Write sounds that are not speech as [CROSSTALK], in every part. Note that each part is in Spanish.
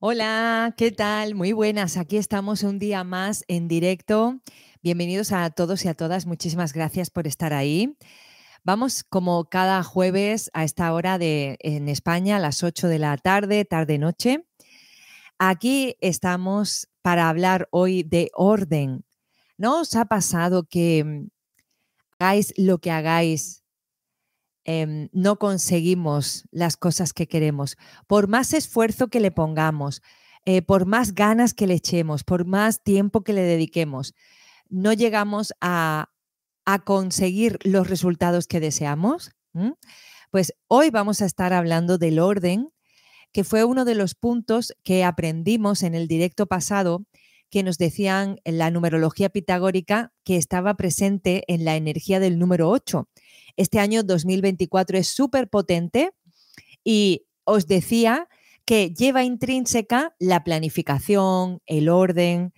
Hola, ¿qué tal? Muy buenas. Aquí estamos un día más en directo. Bienvenidos a todos y a todas. Muchísimas gracias por estar ahí. Vamos como cada jueves a esta hora de en España, a las 8 de la tarde, tarde-noche. Aquí estamos para hablar hoy de orden. ¿No os ha pasado que mm, hagáis lo que hagáis, Em, no conseguimos las cosas que queremos. Por más esfuerzo que le pongamos, eh, por más ganas que le echemos, por más tiempo que le dediquemos, no llegamos a, conseguir los resultados que deseamos. Pues hoy vamos a estar hablando del orden, que fue uno de los puntos que aprendimos en el directo pasado que nos decían en la numerología pitagórica que estaba presente en la energía del número 8 este año 2024 es súper potente y os decía que lleva intrínseca la planificación, el orden.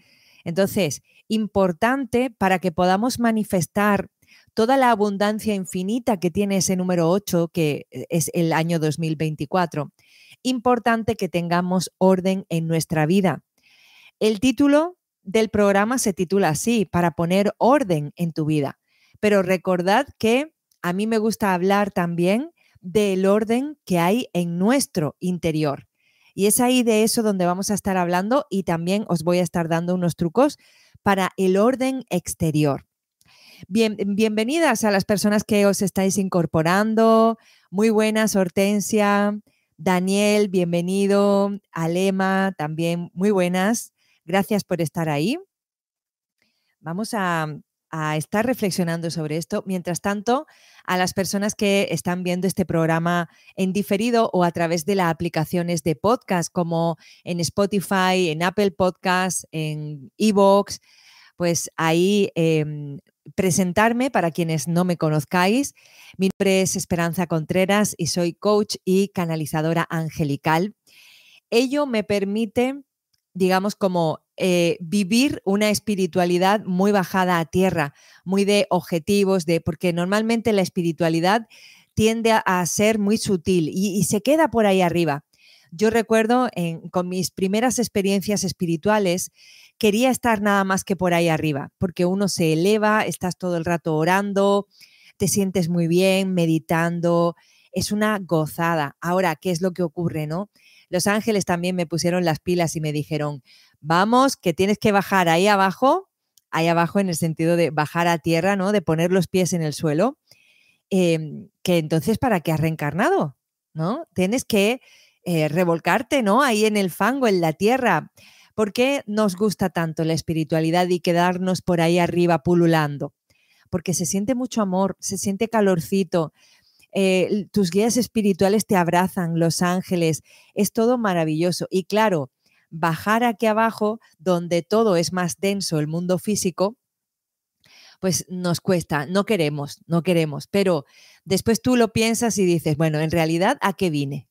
Entonces, importante para que podamos manifestar toda la abundancia infinita que tiene ese número 8, que es el año 2024. Importante que tengamos orden en nuestra vida. El título del programa se titula así, para poner orden en tu vida. Pero recordad que a mí me gusta hablar también del orden que hay en nuestro interior. Y es ahí de eso donde vamos a estar hablando y también os voy a estar dando unos trucos para el orden exterior. Bien, bienvenidas a las personas que os estáis incorporando. Muy buenas, Hortensia, Daniel, bienvenido, Alema, también muy buenas. Gracias por estar ahí. Vamos a estar reflexionando sobre esto. Mientras tanto, a las personas que están viendo este programa en diferido o a través de las aplicaciones de podcast como en Spotify, en Apple Podcasts, en Evox, pues ahí em, presentarme para quienes no me conozcáis. Mi nombre es Esperanza Contreras y soy coach y canalizadora angelical. Ello me permite, digamos, como eh, vivir una espiritualidad muy bajada a tierra, muy de objetivos, de, porque normalmente la espiritualidad tiende a, ser muy sutil y, se queda por ahí arriba. Yo recuerdo con mis primeras experiencias espirituales, quería estar nada más que por ahí arriba, porque uno se eleva, estás todo el rato orando, te sientes muy bien, meditando, es una gozada. Ahora, ¿qué es lo que ocurre, no? Los ángeles también me pusieron las pilas y me dijeron, vamos, que tienes que bajar ahí abajo, ahí abajo en el sentido de bajar a tierra, ¿no? De poner los pies en el suelo, em, que entonces, ¿para qué has reencarnado? ¿No? Tienes que eh, revolcarte, ¿no? Ahí en el fango, en la tierra. ¿Por qué nos gusta tanto la espiritualidad y quedarnos por ahí arriba pululando? Porque se siente mucho amor, se siente calorcito, eh, tus guías espirituales te abrazan, los ángeles, es todo maravilloso. Y claro, bajar aquí abajo, donde todo es más denso, el mundo físico, pues nos cuesta, no queremos, no queremos, pero después tú lo piensas y dices, bueno, en realidad, ¿a qué vine?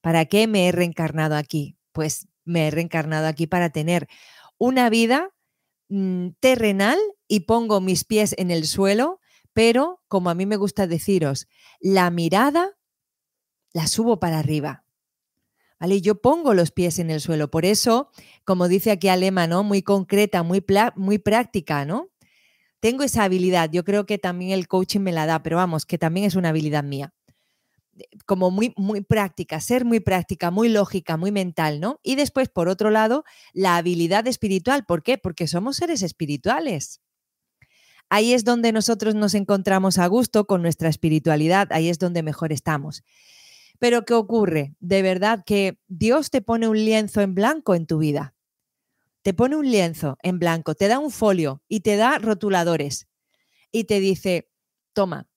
¿Para qué me he reencarnado aquí? Pues me he reencarnado aquí para tener una vida mm, terrenal y pongo mis pies en el suelo, pero como a mí me gusta deciros, la mirada la subo para arriba. Yo pongo los pies en el suelo. Por eso, como dice aquí Alema, ¿no? Muy concreta, muy, muy práctica, ¿no? Tengo esa habilidad. Yo creo que también el coaching me la da, pero vamos, que también es una habilidad mía. Como muy, muy práctica, ser muy práctica, muy lógica, muy mental, ¿no? Y después, por otro lado, la habilidad espiritual. ¿Por qué? Porque somos seres espirituales. Ahí es donde nosotros nos encontramos a gusto con nuestra espiritualidad, ahí es donde mejor estamos. Pero ¿qué ocurre? De verdad que Dios te pone un lienzo en blanco en tu vida. Te pone un lienzo en blanco, te da un folio y te da rotuladores y te dice, toma,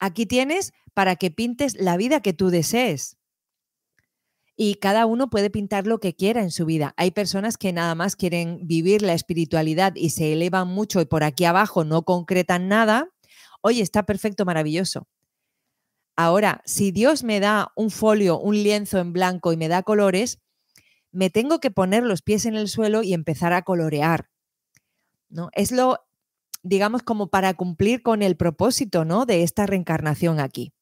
aquí tienes para que pintes la vida que tú desees. Y cada uno puede pintar lo que quiera en su vida. Hay personas que nada más quieren vivir la espiritualidad y se elevan mucho y por aquí abajo no concretan nada. Oye, está perfecto, maravilloso. Ahora, si Dios me da un folio, un lienzo en blanco y me da colores, me tengo que poner los pies en el suelo y empezar a colorear. ¿no? Es lo, digamos, como para cumplir con el propósito ¿no? de esta reencarnación aquí.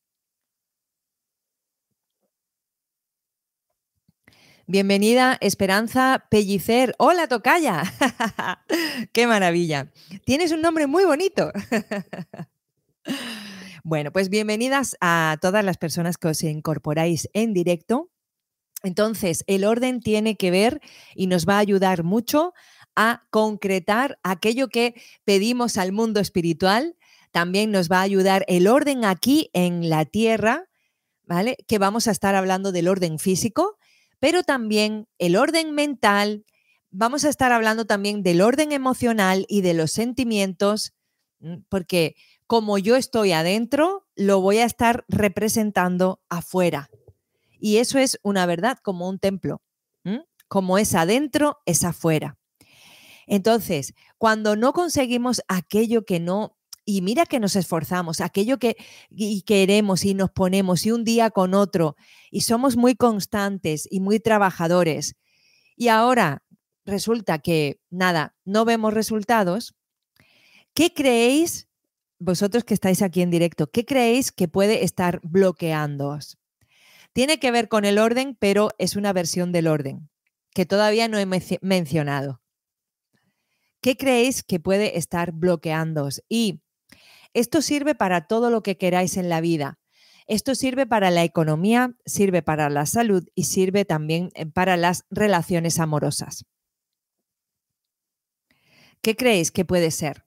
Bienvenida, Esperanza Pellicer. Hola, Tocaya. [LAUGHS] Qué maravilla. Tienes un nombre muy bonito. [LAUGHS] bueno, pues bienvenidas a todas las personas que os incorporáis en directo. Entonces, el orden tiene que ver y nos va a ayudar mucho a concretar aquello que pedimos al mundo espiritual. También nos va a ayudar el orden aquí en la tierra, ¿vale? Que vamos a estar hablando del orden físico pero también el orden mental, vamos a estar hablando también del orden emocional y de los sentimientos, porque como yo estoy adentro, lo voy a estar representando afuera. Y eso es una verdad como un templo. Como es adentro, es afuera. Entonces, cuando no conseguimos aquello que no y mira que nos esforzamos, aquello que queremos y nos ponemos y un día con otro, y somos muy constantes y muy trabajadores. Y ahora resulta que, nada, no vemos resultados. ¿Qué creéis, vosotros que estáis aquí en directo, qué creéis que puede estar bloqueándoos? Tiene que ver con el orden, pero es una versión del orden que todavía no he mencionado. ¿Qué creéis que puede estar bloqueándoos? Y esto sirve para todo lo que queráis en la vida. Esto sirve para la economía, sirve para la salud y sirve también eh, para las relaciones amorosas. ¿Qué creéis que puede ser?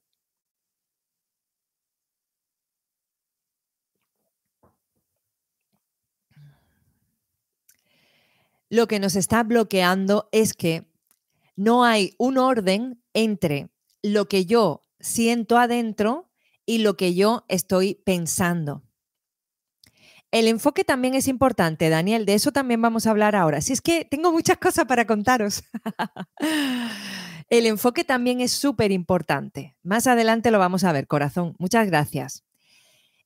Lo que nos está bloqueando es que no hay un orden entre lo que yo siento adentro y lo que yo estoy pensando. El enfoque también es importante, Daniel, de eso también vamos a hablar ahora. Si es que tengo muchas cosas para contaros. [LAUGHS] El enfoque también es súper importante. Más adelante lo vamos a ver, corazón. Muchas gracias.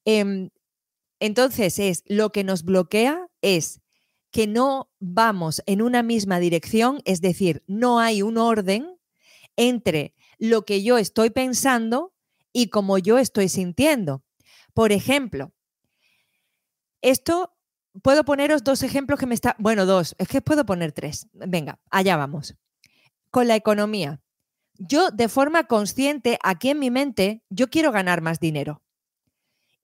Em, entonces, es lo que nos bloquea es que no vamos en una misma dirección, es decir, no hay un orden entre lo que yo estoy pensando y como yo estoy sintiendo. Por ejemplo, esto puedo poneros dos ejemplos que me está, bueno, dos, es que puedo poner tres. Venga, allá vamos. Con la economía. Yo de forma consciente, aquí en mi mente, yo quiero ganar más dinero.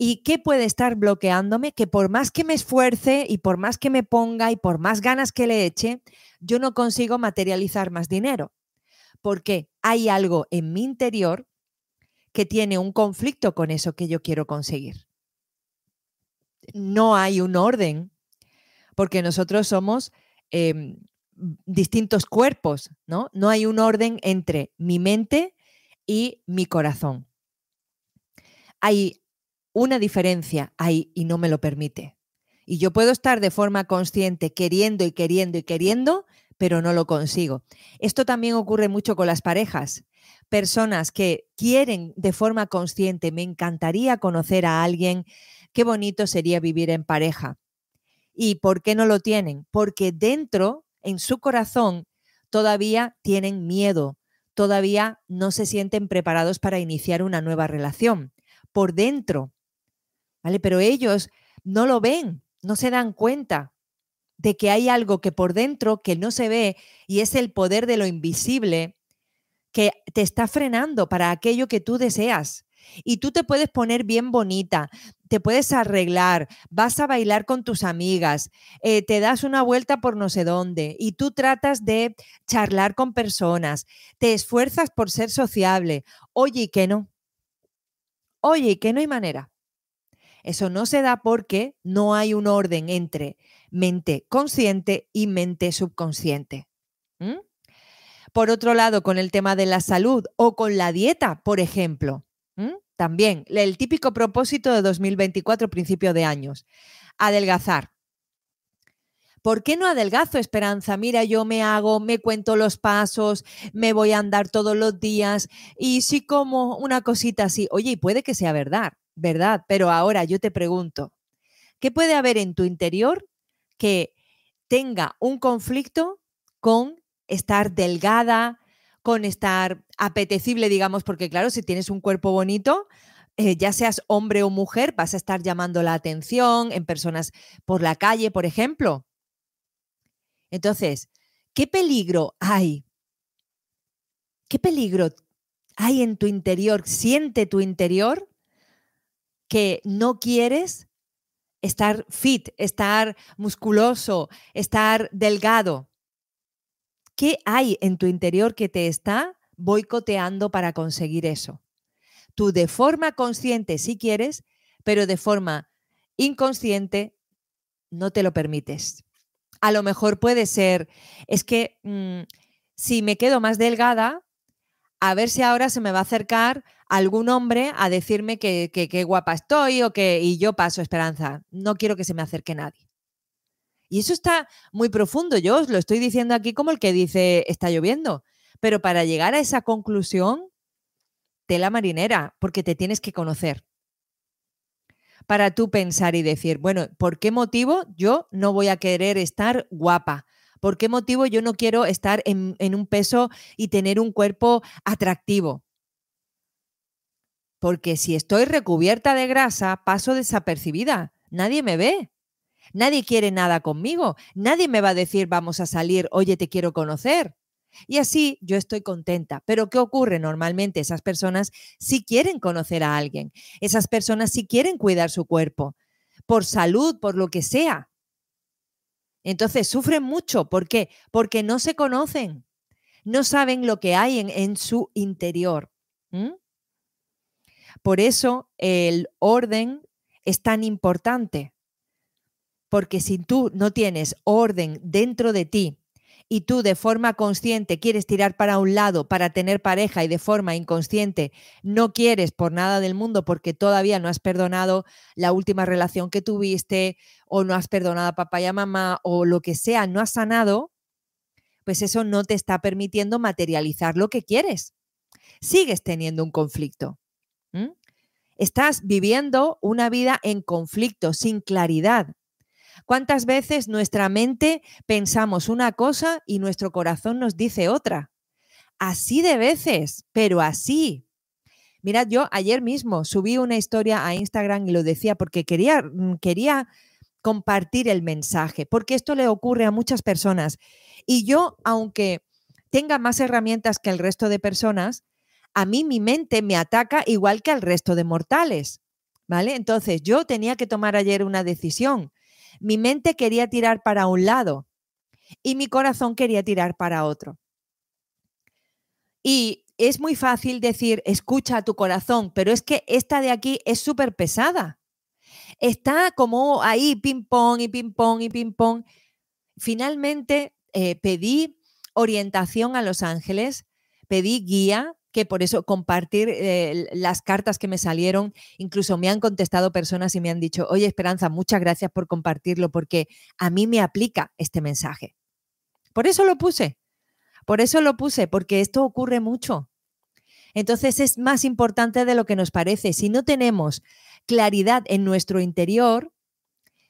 ¿Y qué puede estar bloqueándome? Que por más que me esfuerce y por más que me ponga y por más ganas que le eche, yo no consigo materializar más dinero. Porque hay algo en mi interior que tiene un conflicto con eso que yo quiero conseguir. No hay un orden, porque nosotros somos em, distintos cuerpos, ¿no? No hay un orden entre mi mente y mi corazón. Hay una diferencia ahí y no me lo permite. Y yo puedo estar de forma consciente queriendo y queriendo y queriendo, pero no lo consigo. Esto también ocurre mucho con las parejas personas que quieren de forma consciente, me encantaría conocer a alguien, qué bonito sería vivir en pareja. ¿Y por qué no lo tienen? Porque dentro, en su corazón, todavía tienen miedo, todavía no se sienten preparados para iniciar una nueva relación. Por dentro, ¿vale? Pero ellos no lo ven, no se dan cuenta de que hay algo que por dentro que no se ve y es el poder de lo invisible que te está frenando para aquello que tú deseas. Y tú te puedes poner bien bonita, te puedes arreglar, vas a bailar con tus amigas, eh, te das una vuelta por no sé dónde y tú tratas de charlar con personas, te esfuerzas por ser sociable. Oye, ¿y que no? Oye, ¿y que no hay manera? Eso no se da porque no hay un orden entre mente consciente y mente subconsciente. Por otro lado, con el tema de la salud o con la dieta, por ejemplo. También el típico propósito de 2024, principio de años, adelgazar. ¿Por qué no adelgazo, Esperanza? Mira, yo me hago, me cuento los pasos, me voy a andar todos los días y sí como una cosita así. Oye, y puede que sea verdad, ¿verdad? Pero ahora yo te pregunto, ¿qué puede haber en tu interior que tenga un conflicto con estar delgada, con estar apetecible, digamos, porque claro, si tienes un cuerpo bonito, eh, ya seas hombre o mujer, vas a estar llamando la atención en personas por la calle, por ejemplo. Entonces, ¿Qué peligro hay? ¿Qué peligro hay en tu interior? ¿Siente tu interior que no quieres estar fit, estar musculoso, estar delgado? ¿Qué hay en tu interior que te está boicoteando para conseguir eso? Tú de forma consciente si quieres, pero de forma inconsciente no te lo permites. A lo mejor puede ser, es que mm, si me quedo más delgada, a ver si ahora se me va a acercar algún hombre a decirme que, que, guapa estoy o que y yo paso esperanza. No quiero que se me acerque nadie. Y eso está muy profundo. Yo os lo estoy diciendo aquí como el que dice está lloviendo. Pero para llegar a esa conclusión, tela marinera, porque te tienes que conocer para tú pensar y decir, bueno, ¿por qué motivo yo no voy a querer estar guapa? ¿Por qué motivo yo no quiero estar en, un peso y tener un cuerpo atractivo? Porque si estoy recubierta de grasa, paso desapercibida. Nadie me ve. Nadie quiere nada conmigo. Nadie me va a decir, vamos a salir, oye, te quiero conocer. Y así yo estoy contenta. Pero ¿qué ocurre? Normalmente esas personas sí quieren conocer a alguien. Esas personas sí quieren cuidar su cuerpo, por salud, por lo que sea. Entonces sufren mucho. ¿Por qué? Porque no se conocen. No saben lo que hay en, su interior. Por eso el orden es tan importante. Porque si tú no tienes orden dentro de ti, y tú de forma consciente quieres tirar para un lado para tener pareja y de forma inconsciente no quieres por nada del mundo porque todavía no has perdonado la última relación que tuviste o no has perdonado a papá y a mamá o lo que sea, no has sanado, pues eso no te está permitiendo materializar lo que quieres. Sigues teniendo un conflicto. Estás viviendo una vida en conflicto, sin claridad. ¿Cuántas veces nuestra mente pensamos una cosa y nuestro corazón nos dice otra? Así de veces, pero así. Mirad, yo ayer mismo subí una historia a Instagram y lo decía porque quería, mm, quería compartir el mensaje, porque esto le ocurre a muchas personas. Y yo, aunque tenga más herramientas que el resto de personas, a mí mi mente me ataca igual que al resto de mortales. ¿Vale? Entonces yo tenía que tomar ayer una decisión. Mi mente quería tirar para un lado y mi corazón quería tirar para otro. Y es muy fácil decir, escucha a tu corazón, pero es que esta de aquí es súper pesada. Está como ahí ping-pong y ping-pong y ping-pong. Finalmente eh, pedí orientación a los ángeles, pedí guía, que por eso compartir eh, las cartas que me salieron, incluso me han contestado personas y me han dicho, oye Esperanza, muchas gracias por compartirlo porque a mí me aplica este mensaje. Por eso lo puse, por eso lo puse, porque esto ocurre mucho. Entonces es más importante de lo que nos parece. Si no tenemos claridad en nuestro interior,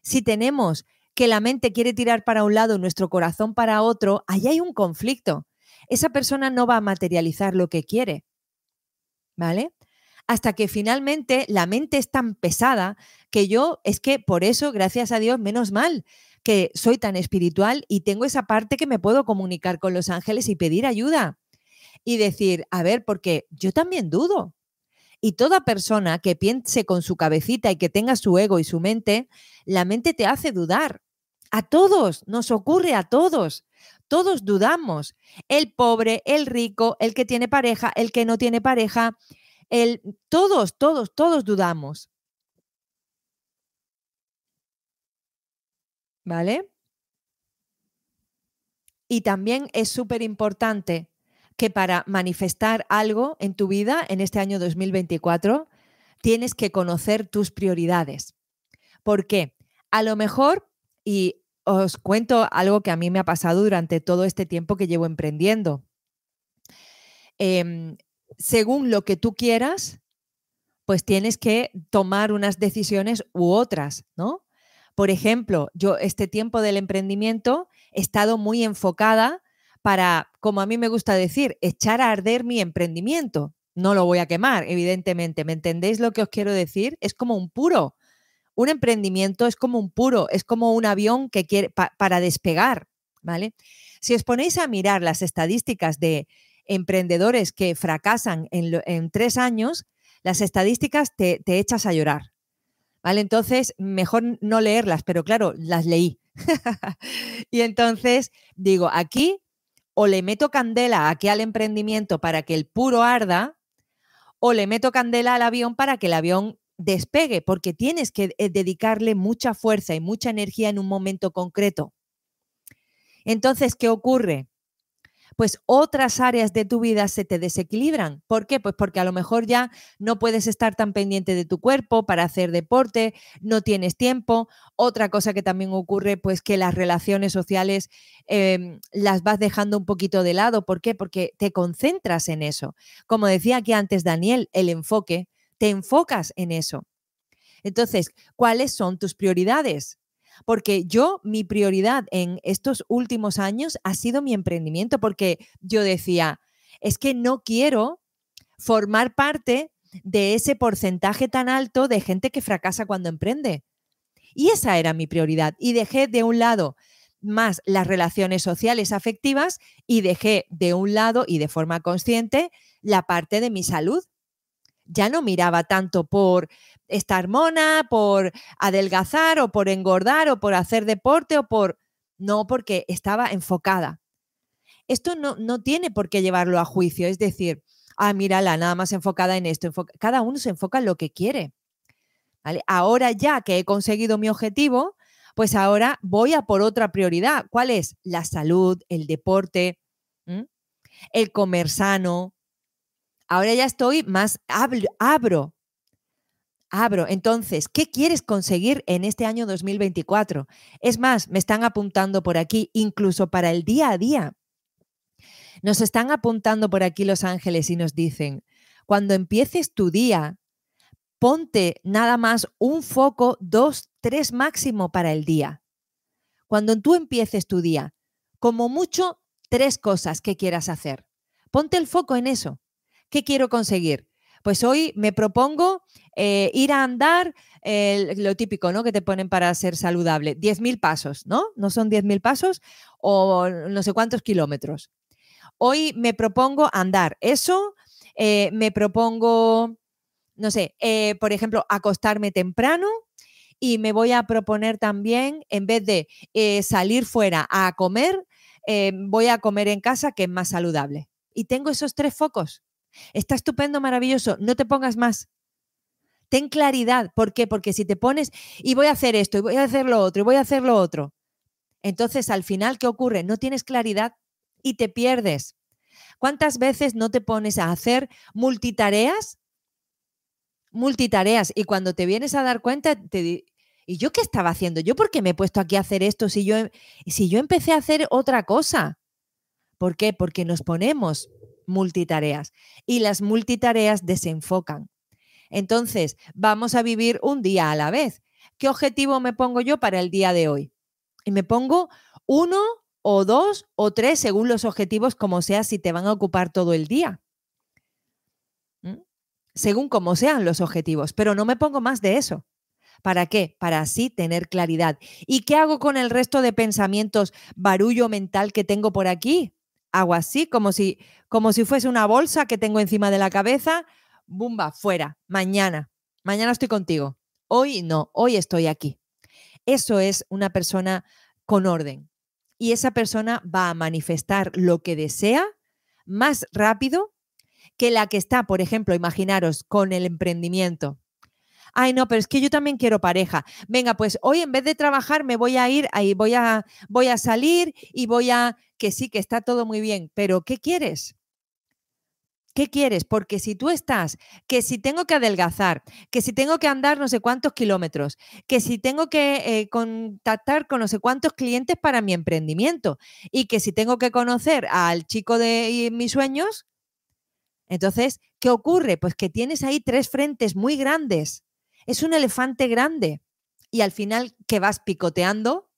si tenemos que la mente quiere tirar para un lado, nuestro corazón para otro, ahí hay un conflicto esa persona no va a materializar lo que quiere. ¿Vale? Hasta que finalmente la mente es tan pesada que yo, es que por eso, gracias a Dios, menos mal que soy tan espiritual y tengo esa parte que me puedo comunicar con los ángeles y pedir ayuda. Y decir, a ver, porque yo también dudo. Y toda persona que piense con su cabecita y que tenga su ego y su mente, la mente te hace dudar. A todos, nos ocurre a todos. Todos dudamos. El pobre, el rico, el que tiene pareja, el que no tiene pareja, el, todos, todos, todos dudamos. ¿Vale? Y también es súper importante que para manifestar algo en tu vida en este año 2024, tienes que conocer tus prioridades. ¿Por qué? A lo mejor, y os cuento algo que a mí me ha pasado durante todo este tiempo que llevo emprendiendo. Em, según lo que tú quieras, pues tienes que tomar unas decisiones u otras, ¿no? Por ejemplo, yo este tiempo del emprendimiento he estado muy enfocada para, como a mí me gusta decir, echar a arder mi emprendimiento. No lo voy a quemar, evidentemente. ¿Me entendéis lo que os quiero decir? Es como un puro un emprendimiento es como un puro, es como un avión que quiere para despegar. ¿vale? Si os ponéis a mirar las estadísticas de emprendedores que fracasan en, tres años, las estadísticas te, te, echas a llorar. ¿Vale? Entonces, mejor no leerlas, pero claro, las leí. [LAUGHS] y entonces digo, aquí o le meto candela aquí al emprendimiento para que el puro arda, o le meto candela al avión para que el avión despegue, porque tienes que eh, dedicarle mucha fuerza y mucha energía en un momento concreto. Entonces, ¿qué ocurre? Pues otras áreas de tu vida se te desequilibran. ¿Por qué? Pues porque a lo mejor ya no puedes estar tan pendiente de tu cuerpo para hacer deporte, no tienes tiempo. Otra cosa que también ocurre, pues que las relaciones sociales em, las vas dejando un poquito de lado. ¿Por qué? Porque te concentras en eso. Como decía aquí antes Daniel, el enfoque, te enfocas en eso. Entonces, ¿cuáles son tus prioridades? porque yo, mi prioridad en estos últimos años ha sido mi emprendimiento, porque yo decía, es que no quiero formar parte de ese porcentaje tan alto de gente que fracasa cuando emprende. Y esa era mi prioridad. Y dejé de un lado más las relaciones sociales afectivas y dejé de un lado y de forma consciente la parte de mi salud. Ya no miraba tanto por estar mona, por adelgazar o por engordar o por hacer deporte o por... No, porque estaba enfocada. Esto no, no tiene por qué llevarlo a juicio, es decir, ah, mírala, nada más enfocada en esto. Cada uno se enfoca en lo que quiere. ¿vale? Ahora ya que he conseguido mi objetivo, pues ahora voy a por otra prioridad. ¿Cuál es? La salud, el deporte, el comer sano. Ahora ya estoy más, abro abro. Entonces, ¿qué quieres conseguir en este año 2024? Es más, me están apuntando por aquí, incluso para el día a día. Nos están apuntando por aquí los ángeles y nos dicen, cuando empieces tu día, ponte nada más un foco, dos, tres máximo para el día. Cuando tú empieces tu día, como mucho, tres cosas que quieras hacer. Ponte el foco en eso. ¿Qué quiero conseguir? Pues hoy me propongo eh, ir a andar, lo típico, ¿no? Que te ponen para ser saludable, 10.000 pasos, ¿no? ¿No son 10.000 pasos o no sé cuántos kilómetros? Hoy me propongo andar. Eso, eh, me propongo, no sé, eh, por ejemplo, acostarme temprano, y me voy a proponer también, en vez de salir fuera a comer, voy a comer en casa, que es más saludable. Y tengo esos tres focos. Está estupendo, maravilloso. No te pongas más. Ten claridad. ¿Por qué? Porque si te pones y voy a hacer esto, y voy a hacer lo otro, y voy a hacer lo otro, entonces al final, ¿qué ocurre? No tienes claridad y te pierdes. ¿Cuántas veces no te pones a hacer multitareas? Multitareas. Y cuando te vienes a dar cuenta, te ¿y yo qué estaba haciendo? ¿Yo por qué me he puesto aquí a hacer esto si yo, si yo empecé a hacer otra cosa? ¿Por qué? Porque nos ponemos multitareas y las multitareas desenfocan. Entonces, vamos a vivir un día a la vez. ¿Qué objetivo me pongo yo para el día de hoy? Y me pongo uno o dos o tres según los objetivos, como sea, si te van a ocupar todo el día. ¿Mm? Según como sean los objetivos, pero no me pongo más de eso. ¿Para qué? Para así tener claridad. ¿Y qué hago con el resto de pensamientos, barullo mental que tengo por aquí? Hago así, como si, como si fuese una bolsa que tengo encima de la cabeza, bumba, fuera, mañana. Mañana estoy contigo. Hoy no, hoy estoy aquí. Eso es una persona con orden. Y esa persona va a manifestar lo que desea más rápido que la que está, por ejemplo, imaginaros, con el emprendimiento. Ay, no, pero es que yo también quiero pareja. Venga, pues hoy en vez de trabajar me voy a ir, ahí voy a, voy a salir y voy a, que sí, que está todo muy bien, pero ¿qué quieres? ¿Qué quieres? Porque si tú estás, que si tengo que adelgazar, que si tengo que andar no sé cuántos kilómetros, que si tengo que eh, contactar con no sé cuántos clientes para mi emprendimiento y que si tengo que conocer al chico de mis sueños, entonces, ¿qué ocurre? Pues que tienes ahí tres frentes muy grandes. Es un elefante grande y al final que vas picoteando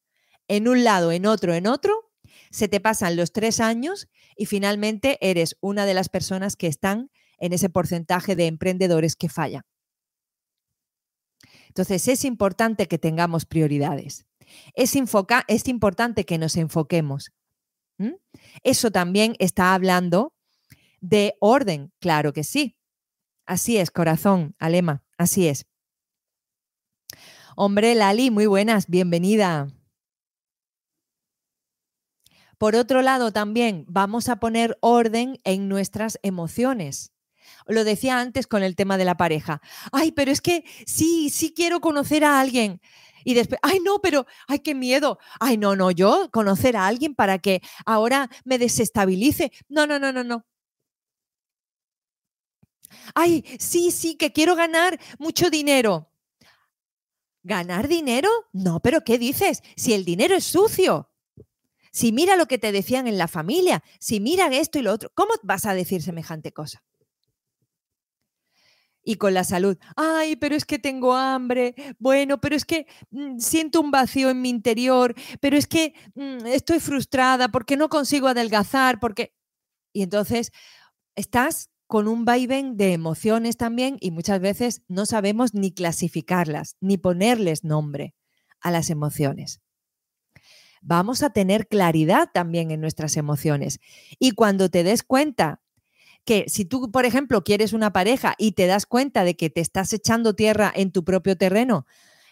en un lado, en otro, en otro, se te pasan los tres años y finalmente eres una de las personas que están en ese porcentaje de emprendedores que fallan. Entonces es importante que tengamos prioridades. Es, es importante que nos enfoquemos. Eso también está hablando de orden, claro que sí. Así es, corazón, Alema, así es. Hombre, Lali, muy buenas, bienvenida. Por otro lado, también vamos a poner orden en nuestras emociones. Lo decía antes con el tema de la pareja. Ay, pero es que sí, sí quiero conocer a alguien. Y después, ay, no, pero, ay, qué miedo. Ay, no, no, yo conocer a alguien para que ahora me desestabilice. No, no, no, no, no. Ay, sí, sí, que quiero ganar mucho dinero. ¿Ganar dinero? No, pero ¿qué dices? Si el dinero es sucio. Si mira lo que te decían en la familia, si mira esto y lo otro, ¿cómo vas a decir semejante cosa? y con la salud. Ay, pero es que tengo hambre. Bueno, pero es que mm, siento un vacío en mi interior. Pero es que mm, estoy frustrada porque no consigo adelgazar. Porque... Y entonces estás con un vaivén de emociones también y muchas veces no sabemos ni clasificarlas, ni ponerles nombre a las emociones. Vamos a tener claridad también en nuestras emociones. Y cuando te des cuenta que si tú, por ejemplo, quieres una pareja y te das cuenta de que te estás echando tierra en tu propio terreno,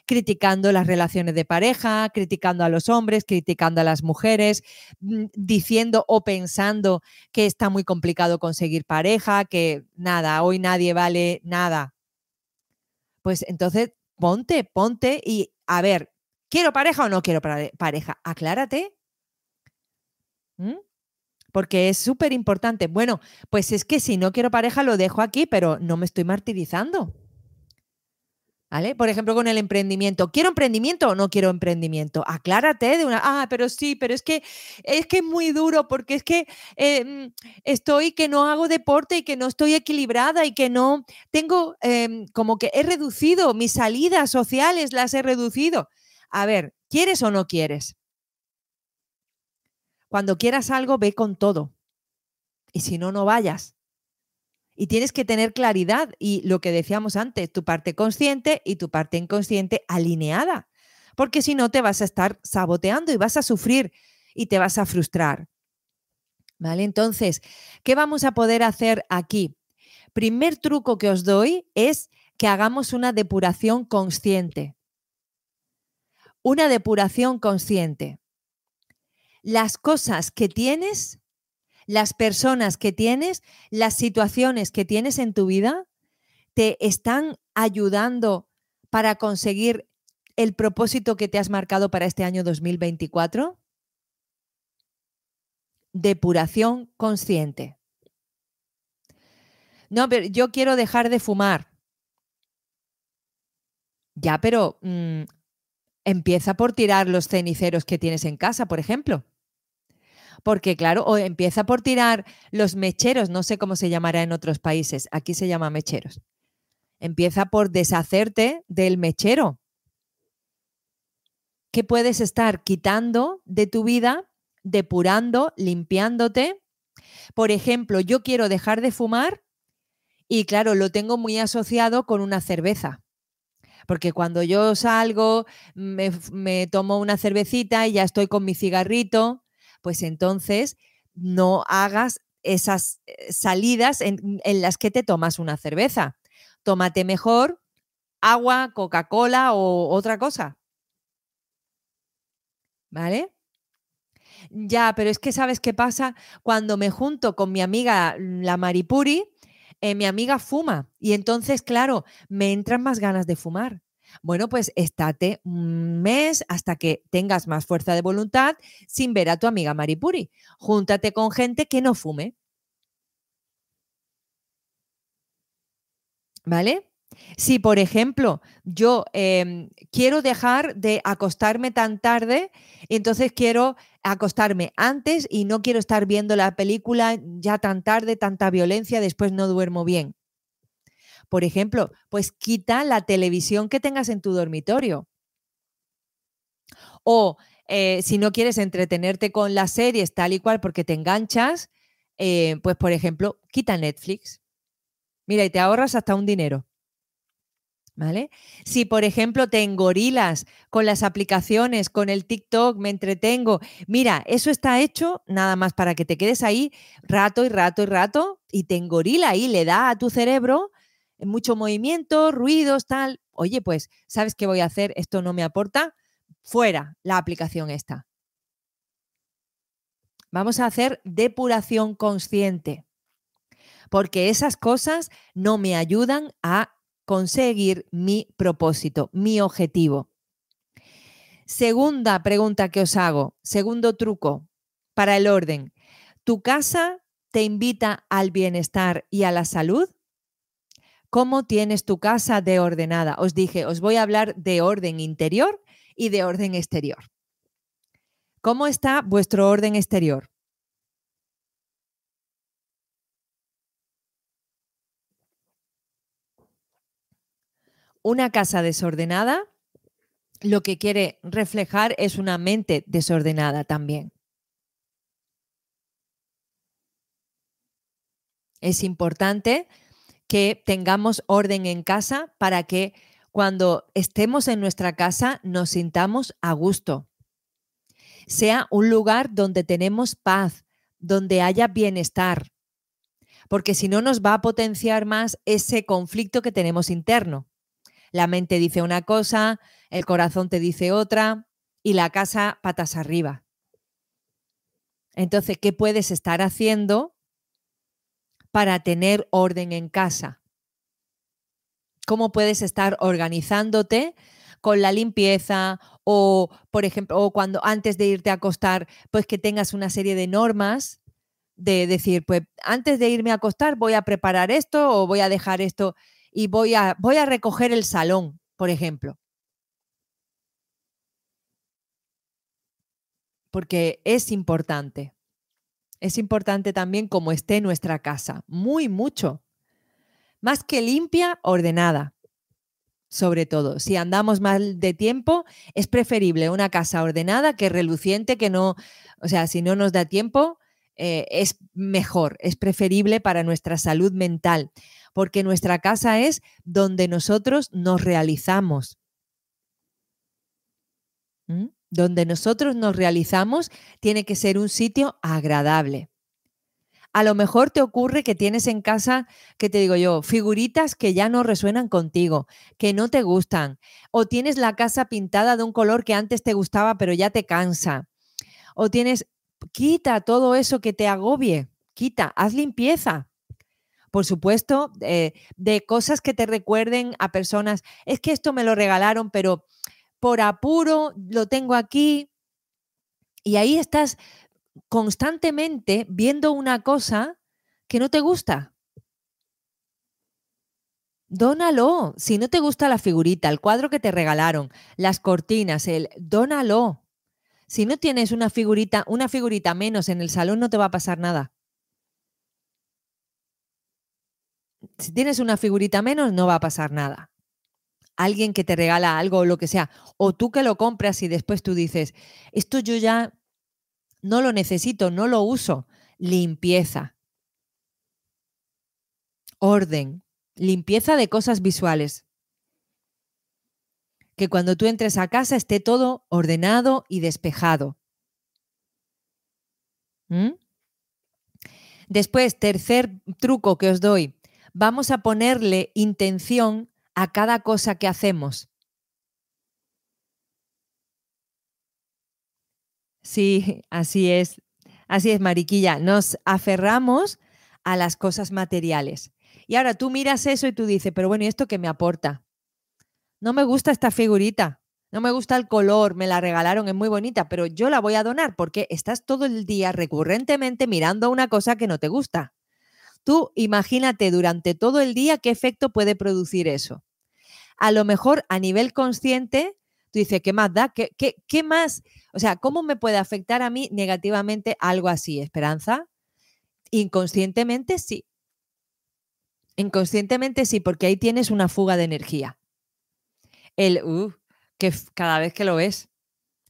criticando las relaciones de pareja, criticando a los hombres, criticando a las mujeres, mm, diciendo o pensando que está muy complicado conseguir pareja, que nada, hoy nadie vale nada. Pues entonces ponte, ponte y a ver, ¿quiero pareja o no quiero pareja? Aclárate. ¿Mm? porque es súper importante. Bueno, pues es que si no quiero pareja lo dejo aquí, pero no me estoy martirizando. ¿Vale? Por ejemplo, con el emprendimiento. ¿Quiero emprendimiento o no quiero emprendimiento? Aclárate de una. Ah, pero sí, pero es que es que es muy duro porque es que em, estoy que no hago deporte y que no estoy equilibrada y que no tengo em, como que he reducido mis salidas sociales, las he reducido. A ver, ¿quieres o no quieres? Cuando quieras algo, ve con todo. Y si no, no vayas. Y tienes que tener claridad y lo que decíamos antes, tu parte consciente y tu parte inconsciente alineada. Porque si no, te vas a estar saboteando y vas a sufrir y te vas a frustrar. ¿Vale? Entonces, ¿qué vamos a poder hacer aquí? Primer truco que os doy es que hagamos una depuración consciente. Una depuración consciente las cosas que tienes, las personas que tienes, las situaciones que tienes en tu vida, te están ayudando para conseguir el propósito que te has marcado para este año 2024? Depuración consciente. No, pero yo quiero dejar de fumar. Ya, pero mm, empieza por tirar los ceniceros que tienes en casa, por ejemplo. Porque claro, o empieza por tirar los mecheros, no sé cómo se llamará en otros países, aquí se llama mecheros. Empieza por deshacerte del mechero. ¿Qué puedes estar quitando de tu vida, depurando, limpiándote? Por ejemplo, yo quiero dejar de fumar y claro, lo tengo muy asociado con una cerveza. Porque cuando yo salgo, me, me, tomo una cervecita y ya estoy con mi cigarrito, pues entonces no hagas esas eh, salidas en, las que te tomas una cerveza. Tómate mejor agua, Coca-Cola o otra cosa. ¿Vale? Ya, pero es que sabes qué pasa cuando me junto con mi amiga la Maripuri, eh, mi amiga fuma y entonces, claro, me entran más ganas de fumar. Bueno, pues estate un mes hasta que tengas más fuerza de voluntad sin ver a tu amiga Maripuri. Júntate con gente que no fume. ¿Vale? Si, por ejemplo, yo em, quiero dejar de acostarme tan tarde, entonces quiero acostarme antes y no quiero estar viendo la película ya tan tarde, tanta violencia, después no duermo bien. Por ejemplo, pues quita la televisión que tengas en tu dormitorio. O eh, si no quieres entretenerte con las series tal y cual porque te enganchas, eh, pues por ejemplo, quita Netflix. Mira, y te ahorras hasta un dinero. ¿Vale? Si, por ejemplo, te engorilas con las aplicaciones, con el TikTok, me entretengo, mira, eso está hecho nada más para que te quedes ahí rato y rato y rato y te engorila ahí, le da a tu cerebro mucho movimiento, ruidos, tal. Oye, pues, ¿sabes qué voy a hacer? Esto no me aporta. Fuera la aplicación esta. Vamos a hacer depuración consciente, porque esas cosas no me ayudan a conseguir mi propósito, mi objetivo. Segunda pregunta que os hago, segundo truco para el orden. ¿Tu casa te invita al bienestar y a la salud? ¿Cómo tienes tu casa de ordenada? Os dije, os voy a hablar de orden interior y de orden exterior. ¿Cómo está vuestro orden exterior? Una casa desordenada lo que quiere reflejar es una mente desordenada también. Es importante que tengamos orden en casa para que cuando estemos en nuestra casa nos sintamos a gusto. Sea un lugar donde tenemos paz, donde haya bienestar, porque si no nos va a potenciar más ese conflicto que tenemos interno. La mente dice una cosa, el corazón te dice otra y la casa patas arriba. Entonces, ¿qué puedes estar haciendo para tener orden en casa? ¿Cómo puedes estar organizándote con la limpieza o, por ejemplo, o cuando antes de irte a acostar, pues que tengas una serie de normas de decir, pues antes de irme a acostar voy a preparar esto o voy a dejar esto y voy a, voy a recoger el salón, por ejemplo. Porque es importante. Es importante también cómo esté nuestra casa, muy mucho. Más que limpia, ordenada. Sobre todo, si andamos mal de tiempo, es preferible una casa ordenada que reluciente, que no, o sea, si no nos da tiempo, eh, es mejor, es preferible para nuestra salud mental porque nuestra casa es donde nosotros nos realizamos. Donde nosotros nos realizamos tiene que ser un sitio agradable. A lo mejor te ocurre que tienes en casa, que te digo yo, figuritas que ya no resuenan contigo, que no te gustan, o tienes la casa pintada de un color que antes te gustaba pero ya te cansa, o tienes, quita todo eso que te agobie, quita, haz limpieza por supuesto, eh, de cosas que te recuerden a personas, es que esto me lo regalaron, pero por apuro lo tengo aquí. Y ahí estás constantemente viendo una cosa que no te gusta. Dónalo. Si no te gusta la figurita, el cuadro que te regalaron, las cortinas, el dónalo. Si no tienes una figurita, una figurita menos en el salón, no te va a pasar nada. si tienes una figurita menos, no va a pasar nada. Alguien que te regala algo o lo que sea, o tú que lo compras y después tú dices, esto yo ya no lo necesito, no lo uso. Limpieza. Orden. Limpieza de cosas visuales. Que cuando tú entres a casa esté todo ordenado y despejado. ¿Mm? Después, tercer truco que os doy vamos a ponerle intención a cada cosa que hacemos. Sí, así es. Así es, Mariquilla. Nos aferramos a las cosas materiales. Y ahora tú miras eso y tú dices, pero bueno, ¿y esto qué me aporta? No me gusta esta figurita, no me gusta el color, me la regalaron, es muy bonita, pero yo la voy a donar porque estás todo el día recurrentemente mirando una cosa que no te gusta. Tú imagínate durante todo el día qué efecto puede producir eso. A lo mejor a nivel consciente, tú dices, ¿qué más da? ¿Qué, qué, más? O sea, ¿cómo me puede afectar a mí negativamente algo así? ¿Esperanza? Inconscientemente sí. Inconscientemente sí, porque ahí tienes una fuga de energía. El, uh, que cada vez que lo ves,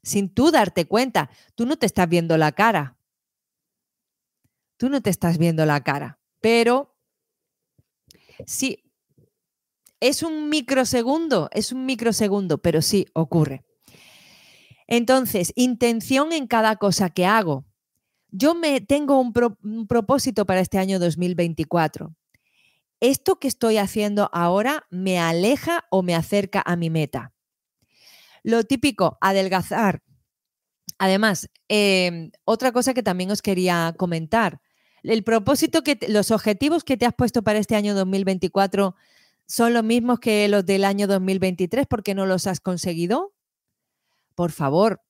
sin tú darte cuenta, tú no te estás viendo la cara. Tú no te estás viendo la cara. Pero sí, Es un microsegundo, es un microsegundo, pero sí ocurre. Entonces, intención en cada cosa que hago. Yo me tengo un, propósito para este año 2024. ¿Esto que estoy haciendo ahora me aleja o me acerca a mi meta? Lo típico, adelgazar. Además, em, otra cosa que también os quería comentar. El propósito que, los objetivos que te has puesto para este año 2024 son los mismos que los del año 2023 porque no los has conseguido. Por favor,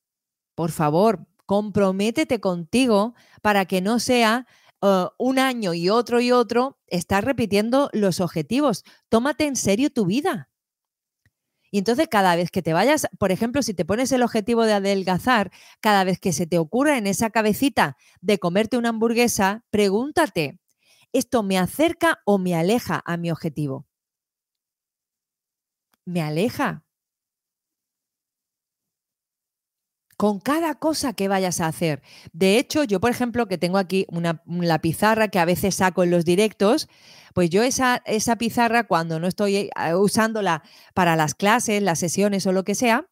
por favor, comprométete contigo para que no sea uh, un año y otro y otro estar repitiendo los objetivos. Tómate en serio tu vida. Y entonces cada vez que te vayas, por ejemplo, si te pones el objetivo de adelgazar, cada vez que se te ocurra en esa cabecita de comerte una hamburguesa, pregúntate, ¿esto me acerca o me aleja a mi objetivo? Me aleja. con cada cosa que vayas a hacer. De hecho, yo, por ejemplo, que tengo aquí una, la pizarra que a veces saco en los directos, pues yo esa, esa pizarra, cuando no estoy eh, usándola para las clases, las sesiones o lo que sea,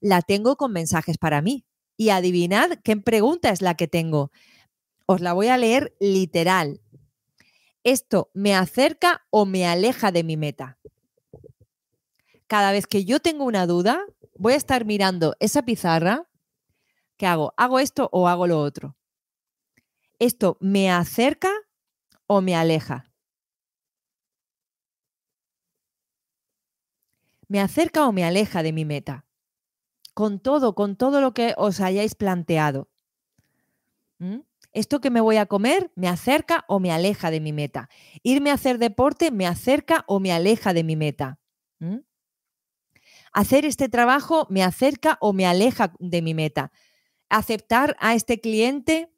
la tengo con mensajes para mí. Y adivinad qué pregunta es la que tengo. Os la voy a leer literal. ¿Esto me acerca o me aleja de mi meta? Cada vez que yo tengo una duda, voy a estar mirando esa pizarra ¿Qué hago? ¿Hago esto o hago lo otro? ¿Esto me acerca o me aleja? ¿Me acerca o me aleja de mi meta? Con todo, con todo lo que os hayáis planteado. ¿Mm? ¿Esto que me voy a comer me acerca o me aleja de mi meta? ¿Irme a hacer deporte me acerca o me aleja de mi meta? ¿Mm? ¿Hacer este trabajo me acerca o me aleja de mi meta? aceptar a este cliente,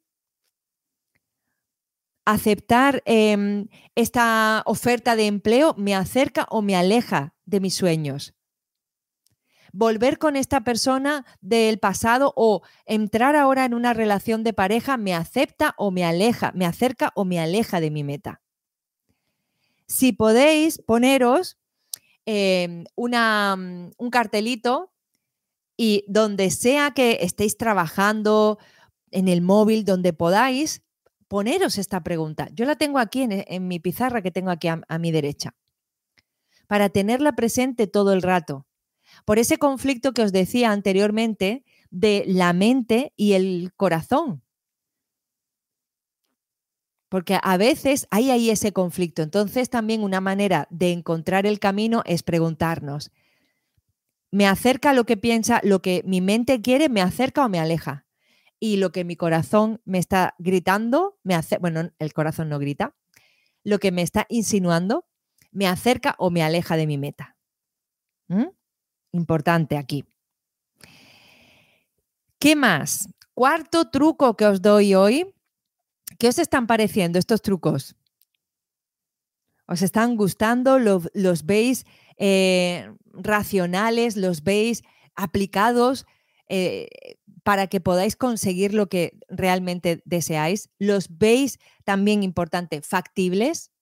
aceptar em, esta oferta de empleo me acerca o me aleja de mis sueños. Volver con esta persona del pasado o entrar ahora en una relación de pareja me acepta o me aleja, me acerca o me aleja de mi meta. Si podéis poneros em, una, un cartelito y donde sea que estéis trabajando en el móvil, donde podáis, poneros esta pregunta. Yo la tengo aquí en, mi pizarra que tengo aquí a mi derecha, para tenerla presente todo el rato. Por ese conflicto que os decía anteriormente de la mente y el corazón. Porque a veces hay ahí ese conflicto. Entonces también una manera de encontrar el camino es preguntarnos, me acerca lo que piensa, lo que mi mente quiere, me acerca o me aleja. Y lo que mi corazón me está gritando, me hace, bueno, el corazón no grita, lo que me está insinuando, me acerca o me aleja de mi meta. ¿Mm? Importante aquí. ¿Qué más? Cuarto truco que os doy hoy. ¿Qué os están pareciendo estos trucos? ¿Os están gustando? ¿Los, veis eh, racionales, los veis aplicados eh, para que podáis conseguir lo que realmente deseáis? ¿Los veis también importante, factibles?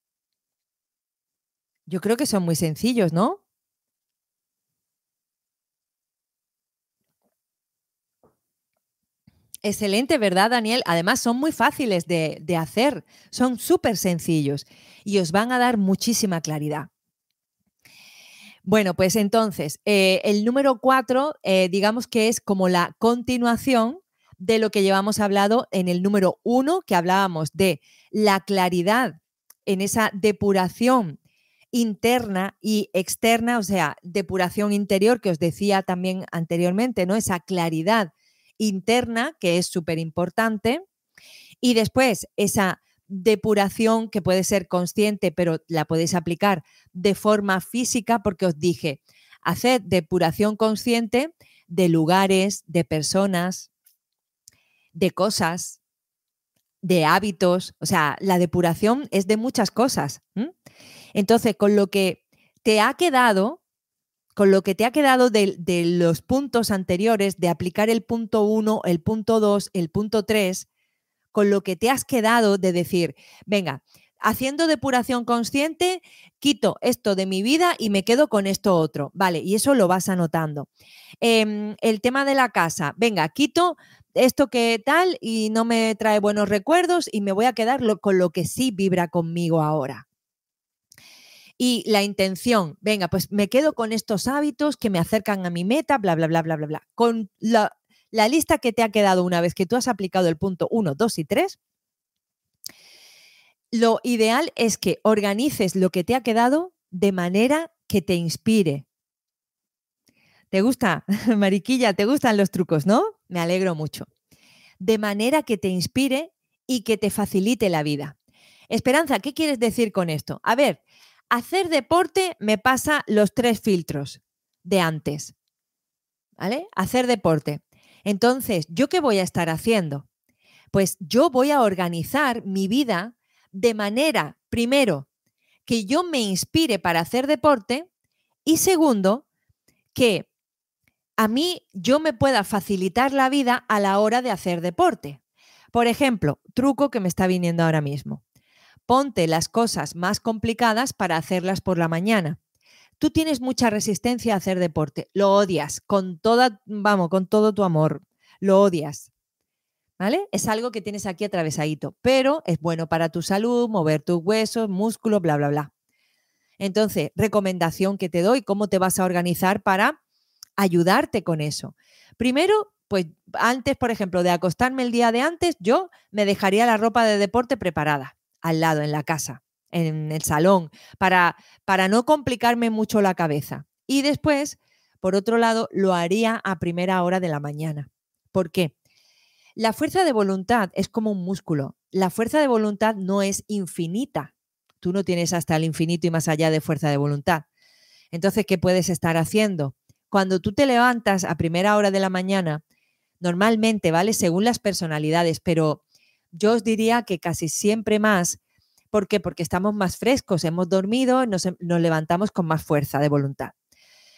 Yo creo que son muy sencillos, ¿no? Excelente, ¿verdad, Daniel? Además, son muy fáciles de, de hacer, son súper sencillos y os van a dar muchísima claridad. Bueno, pues entonces, eh, el número cuatro, eh, digamos que es como la continuación de lo que llevamos hablado en el número uno, que hablábamos de la claridad en esa depuración interna y externa, o sea, depuración interior que os decía también anteriormente, ¿no? Esa claridad interna que es súper importante. Y después esa depuración que puede ser consciente, pero la podéis aplicar de forma física, porque os dije, haced depuración consciente de lugares, de personas, de cosas, de hábitos. O sea, la depuración es de muchas cosas. Entonces, con lo que te ha quedado, con lo que te ha quedado de, los puntos anteriores, de aplicar el punto 1, el punto 2, el punto 3, con lo que te has quedado de decir, venga, haciendo depuración consciente, quito esto de mi vida y me quedo con esto otro. Vale, y eso lo vas anotando. Em, el tema de la casa, venga, quito esto que tal y no me trae buenos recuerdos y me voy a quedar con lo que sí vibra conmigo ahora. Y la intención, venga, pues me quedo con estos hábitos que me acercan a mi meta, bla, bla, bla, bla, bla, bla. Con la, la lista que te ha quedado una vez que tú has aplicado el punto 1, 2 y 3, lo ideal es que organices lo que te ha quedado de manera que te inspire. ¿Te gusta, [LAUGHS] Mariquilla? ¿Te gustan los trucos, no? Me alegro mucho. De manera que te inspire y que te facilite la vida. Esperanza, ¿qué quieres decir con esto? A ver, hacer deporte me pasa los tres filtros de antes. ¿Vale? Hacer deporte. Entonces, ¿yo qué voy a estar haciendo? Pues yo voy a organizar mi vida de manera, primero, que yo me inspire para hacer deporte y segundo, que a mí yo me pueda facilitar la vida a la hora de hacer deporte. Por ejemplo, truco que me está viniendo ahora mismo. Ponte las cosas más complicadas para hacerlas por la mañana. Tú tienes mucha resistencia a hacer deporte, lo odias con toda, vamos, con todo tu amor, lo odias. ¿vale? Es algo que tienes aquí atravesadito, pero es bueno para tu salud, mover tus huesos, músculos, bla, bla, bla. Entonces, recomendación que te doy, ¿cómo te vas a organizar para ayudarte con eso? Primero, pues antes, por ejemplo, de acostarme el día de antes, yo me dejaría la ropa de deporte preparada al lado, en la casa, en el salón, para, para no complicarme mucho la cabeza. Y después, por otro lado, lo haría a primera hora de la mañana. ¿Por qué? La fuerza de voluntad es como un músculo. La fuerza de voluntad no es infinita. Tú no tienes hasta el infinito y más allá de fuerza de voluntad. Entonces, ¿qué puedes estar haciendo? Cuando tú te levantas a primera hora de la mañana, normalmente, ¿vale? Según las personalidades, pero yo os diría que casi siempre más. ¿Por qué? Porque estamos más frescos, hemos dormido, nos, nos levantamos con más fuerza de voluntad.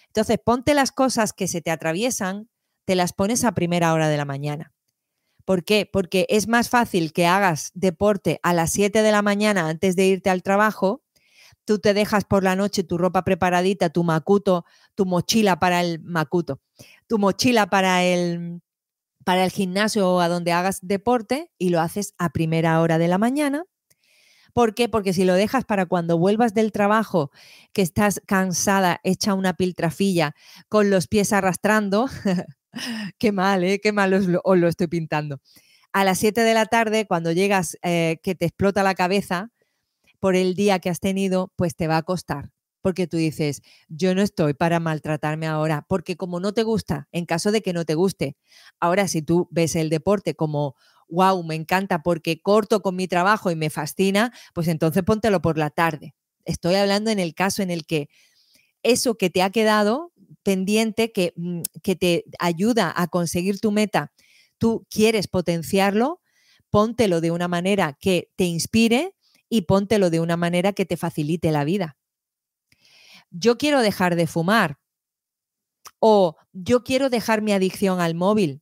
Entonces, ponte las cosas que se te atraviesan, te las pones a primera hora de la mañana. ¿Por qué? Porque es más fácil que hagas deporte a las 7 de la mañana antes de irte al trabajo. Tú te dejas por la noche tu ropa preparadita, tu macuto, tu mochila para el macuto, tu mochila para el, para el gimnasio o a donde hagas deporte y lo haces a primera hora de la mañana. ¿Por qué? Porque si lo dejas para cuando vuelvas del trabajo, que estás cansada, hecha una piltrafilla, con los pies arrastrando, [LAUGHS] Qué mal, ¿eh? Qué mal os lo, estoy pintando. A las 7 de la tarde, cuando llegas, eh, que te explota la cabeza por el día que has tenido, pues te va a costar. Porque tú dices, yo no estoy para maltratarme ahora, porque como no te gusta, en caso de que no te guste, ahora si tú ves el deporte como, wow, me encanta porque corto con mi trabajo y me fascina, pues entonces póntelo por la tarde. Estoy hablando en el caso en el que eso que te ha quedado pendiente que, mm, que te ayuda a conseguir tu meta, tú quieres potenciarlo, póntelo de una manera que te inspire y póntelo de una manera que te facilite la vida. Yo quiero dejar de fumar o yo quiero dejar mi adicción al móvil.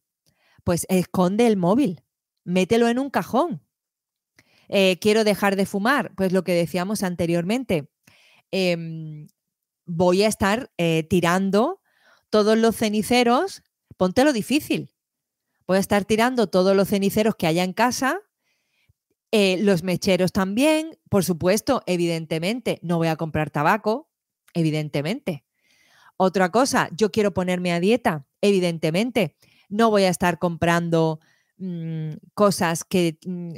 Pues esconde el móvil, mételo en un cajón. Eh, quiero dejar de fumar, pues lo que decíamos anteriormente. Em, voy a estar eh, tirando todos los ceniceros, ponte lo difícil. Voy a estar tirando todos los ceniceros que haya en casa, eh, los mecheros también, por supuesto, evidentemente, no voy a comprar tabaco, evidentemente. Otra cosa, yo quiero ponerme a dieta, evidentemente, no voy a estar comprando mm, cosas que, mm,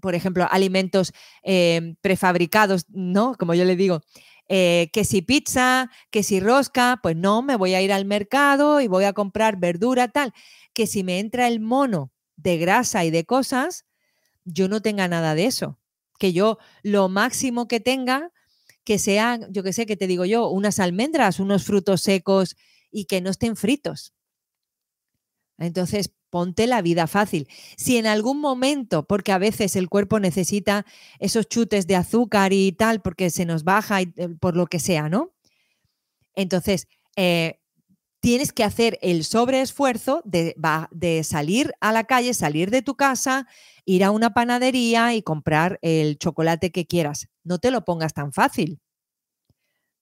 por ejemplo, alimentos eh, prefabricados, ¿no? Como yo le digo, eh, que si pizza, que si rosca, pues no, me voy a ir al mercado y voy a comprar verdura, tal. Que si me entra el mono de grasa y de cosas, yo no tenga nada de eso. Que yo lo máximo que tenga, que sean, yo qué sé, que te digo yo, unas almendras, unos frutos secos y que no estén fritos. Entonces, ponte la vida fácil. Si en algún momento, porque a veces el cuerpo necesita esos chutes de azúcar y tal, porque se nos baja y, eh, por lo que sea, ¿no? Entonces, eh, tienes que hacer el sobreesfuerzo de, de salir a la calle, salir de tu casa, ir a una panadería y comprar el chocolate que quieras. No te lo pongas tan fácil.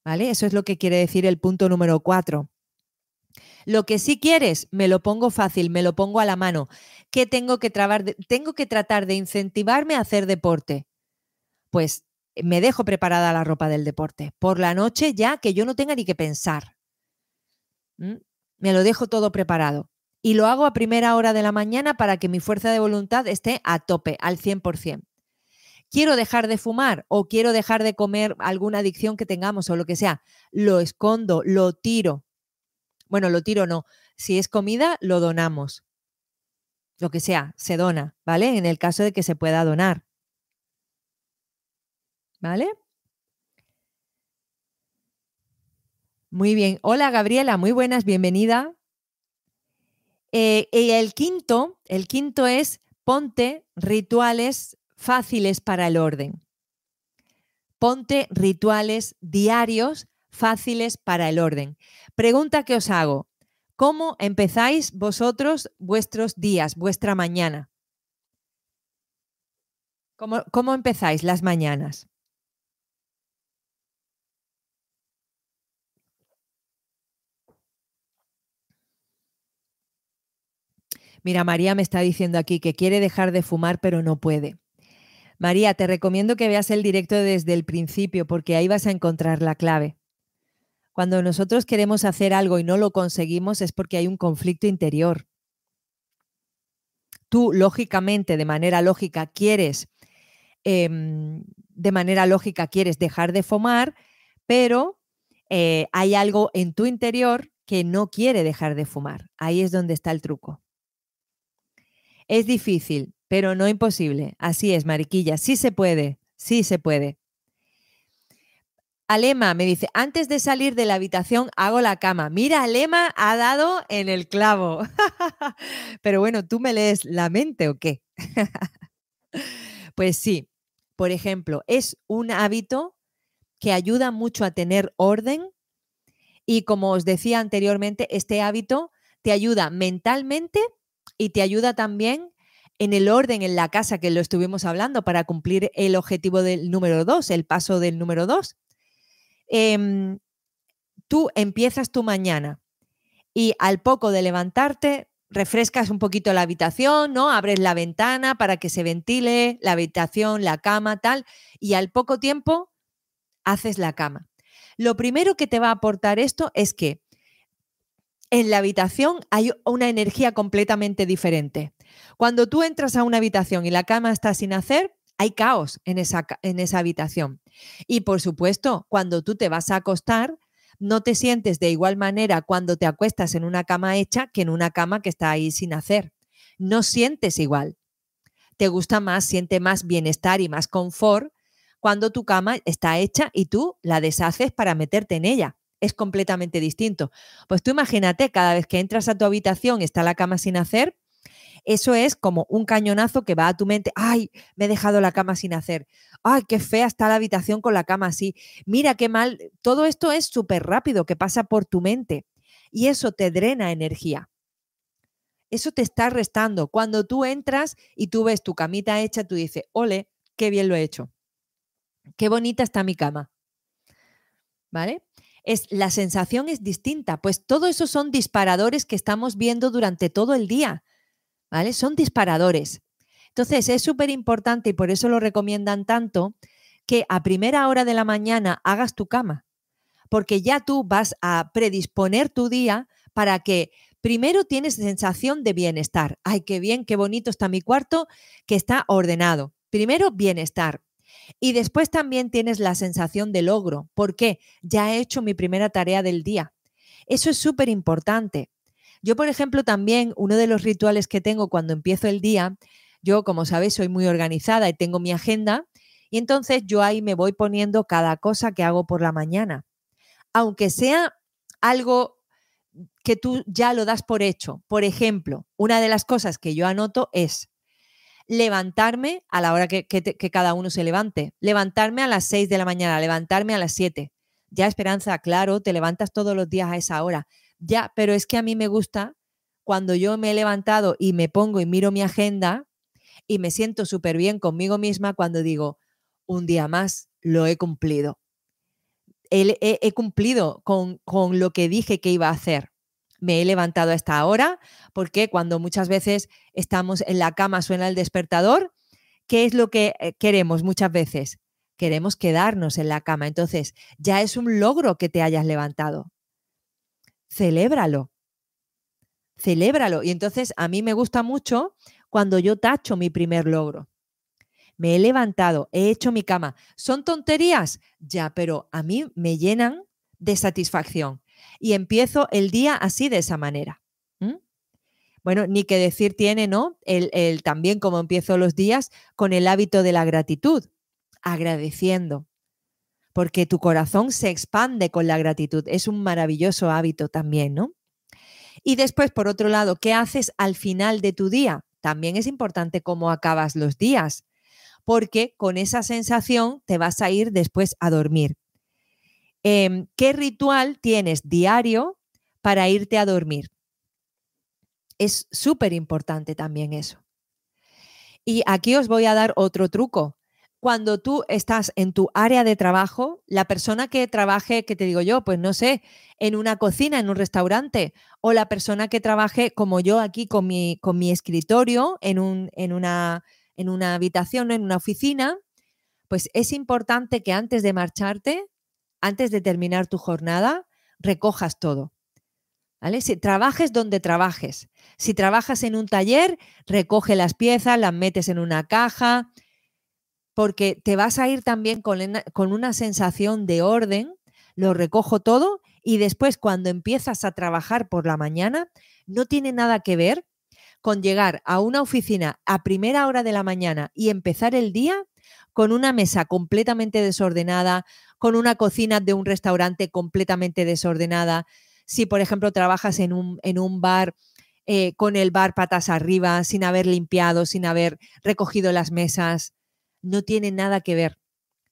¿Vale? Eso es lo que quiere decir el punto número cuatro. Lo que sí quieres, me lo pongo fácil, me lo pongo a la mano. ¿Qué tengo que, tengo que tratar de incentivarme a hacer deporte? Pues me dejo preparada la ropa del deporte. Por la noche ya que yo no tenga ni que pensar. Me lo dejo todo preparado. Y lo hago a primera hora de la mañana para que mi fuerza de voluntad esté a tope, al 100%. Quiero dejar de fumar o quiero dejar de comer alguna adicción que tengamos o lo que sea. Lo escondo, lo tiro. Bueno, lo tiro no. Si es comida, lo donamos. Lo que sea, se dona, ¿vale? En el caso de que se pueda donar. ¿Vale? Muy bien. Hola Gabriela, muy buenas, bienvenida. Eh, y el quinto, el quinto es ponte rituales fáciles para el orden. Ponte rituales diarios fáciles para el orden. Pregunta que os hago. ¿Cómo empezáis vosotros vuestros días, vuestra mañana? ¿Cómo, cómo empezáis las mañanas? Mira, María me está diciendo aquí que quiere dejar de fumar, pero no puede. María, te recomiendo que veas el directo desde el principio porque ahí vas a encontrar la clave. Cuando nosotros queremos hacer algo y no lo conseguimos es porque hay un conflicto interior. Tú, lógicamente, de manera lógica, quieres, em, de manera lógica, quieres dejar de fumar, pero eh, hay algo en tu interior que no quiere dejar de fumar. Ahí es donde está el truco. Es difícil, pero no imposible. Así es, Mariquilla. Sí se puede, sí se puede. Alema me dice, antes de salir de la habitación hago la cama. Mira, Alema ha dado en el clavo. [LAUGHS] Pero bueno, ¿tú me lees la mente o qué? [LAUGHS] pues sí, por ejemplo, es un hábito que ayuda mucho a tener orden y como os decía anteriormente, este hábito te ayuda mentalmente y te ayuda también en el orden en la casa que lo estuvimos hablando para cumplir el objetivo del número dos, el paso del número dos. Em, tú empiezas tu mañana y al poco de levantarte refrescas un poquito la habitación, ¿no? Abres la ventana para que se ventile la habitación, la cama, tal, y al poco tiempo haces la cama. Lo primero que te va a aportar esto es que en la habitación hay una energía completamente diferente. Cuando tú entras a una habitación y la cama está sin hacer, hay caos en esa, en esa habitación. Y por supuesto, cuando tú te vas a acostar, no te sientes de igual manera cuando te acuestas en una cama hecha que en una cama que está ahí sin hacer. No sientes igual. Te gusta más, siente más bienestar y más confort cuando tu cama está hecha y tú la deshaces para meterte en ella es completamente distinto. Pues tú imagínate, cada vez que entras a tu habitación está la cama sin hacer, eso es como un cañonazo que va a tu mente, ay, me he dejado la cama sin hacer, ay, qué fea está la habitación con la cama así, mira qué mal, todo esto es súper rápido que pasa por tu mente y eso te drena energía. Eso te está restando. Cuando tú entras y tú ves tu camita hecha, tú dices, ole, qué bien lo he hecho. Qué bonita está mi cama. ¿Vale? Es la sensación es distinta, pues todo eso son disparadores que estamos viendo durante todo el día, ¿vale? Son disparadores. Entonces es súper importante y por eso lo recomiendan tanto que a primera hora de la mañana hagas tu cama, porque ya tú vas a predisponer tu día para que primero tienes sensación de bienestar. Ay, qué bien, qué bonito está mi cuarto, que está ordenado. Primero, bienestar. Y después también tienes la sensación de logro. ¿Por qué? Ya he hecho mi primera tarea del día. Eso es súper importante. Yo, por ejemplo, también uno de los rituales que tengo cuando empiezo el día, yo, como sabes, soy muy organizada y tengo mi agenda, y entonces yo ahí me voy poniendo cada cosa que hago por la mañana. Aunque sea algo que tú ya lo das por hecho. Por ejemplo, una de las cosas que yo anoto es levantarme a la hora que, cada uno se levante, levantarme a las 6 de la mañana, levantarme a las 7. Ya Esperanza, claro, te levantas todos los días a esa hora. Ya, pero es que a mí me gusta cuando yo me he levantado y me pongo y miro mi agenda y me siento súper bien conmigo misma cuando digo, un día más lo he cumplido. He, cumplido con, con lo que dije que iba a hacer me he levantado a esta hora, porque cuando muchas veces estamos en la cama suena el despertador, ¿qué es lo que eh, queremos muchas veces? Queremos quedarnos en la cama. Entonces, ya es un logro que te hayas levantado. Celébralo. Celébralo. Y entonces a mí me gusta mucho cuando yo tacho mi primer logro. Me he levantado, he hecho mi cama. ¿Son tonterías? Ya, pero a mí me llenan de satisfacción y empiezo el día así de esa manera. Bueno, ni que decir tiene, ¿no? El, también como empiezo los días con el hábito de la gratitud, agradeciendo, porque tu corazón se expande con la gratitud. Es un maravilloso hábito también, ¿no? Y después, por otro lado, ¿qué haces al final de tu día? También es importante cómo acabas los días, porque con esa sensación te vas a ir después a dormir. Em, ¿Qué ritual tienes diario para irte a dormir? Es súper importante también eso. Y aquí os voy a dar otro truco. Cuando tú estás en tu área de trabajo, la persona que trabaje, que te digo yo, pues no sé, en una cocina, en un restaurante, o la persona que trabaje como yo aquí con mi, con mi escritorio en, un, en, una, en una habitación, en una oficina, pues es importante que antes de marcharte antes de terminar tu jornada, recojas todo. ¿Vale? Si trabajes donde trabajes. Si trabajas en un taller, recoge las piezas, las metes en una caja, porque te vas a ir también con, con una sensación de orden, lo recojo todo y después cuando empiezas a trabajar por la mañana, no tiene nada que ver con llegar a una oficina a primera hora de la mañana y empezar el día con una mesa completamente desordenada, con una cocina de un restaurante completamente desordenada, si por ejemplo trabajas en un, en un bar eh, con el bar patas arriba, sin haber limpiado, sin haber recogido las mesas, no tiene nada que ver.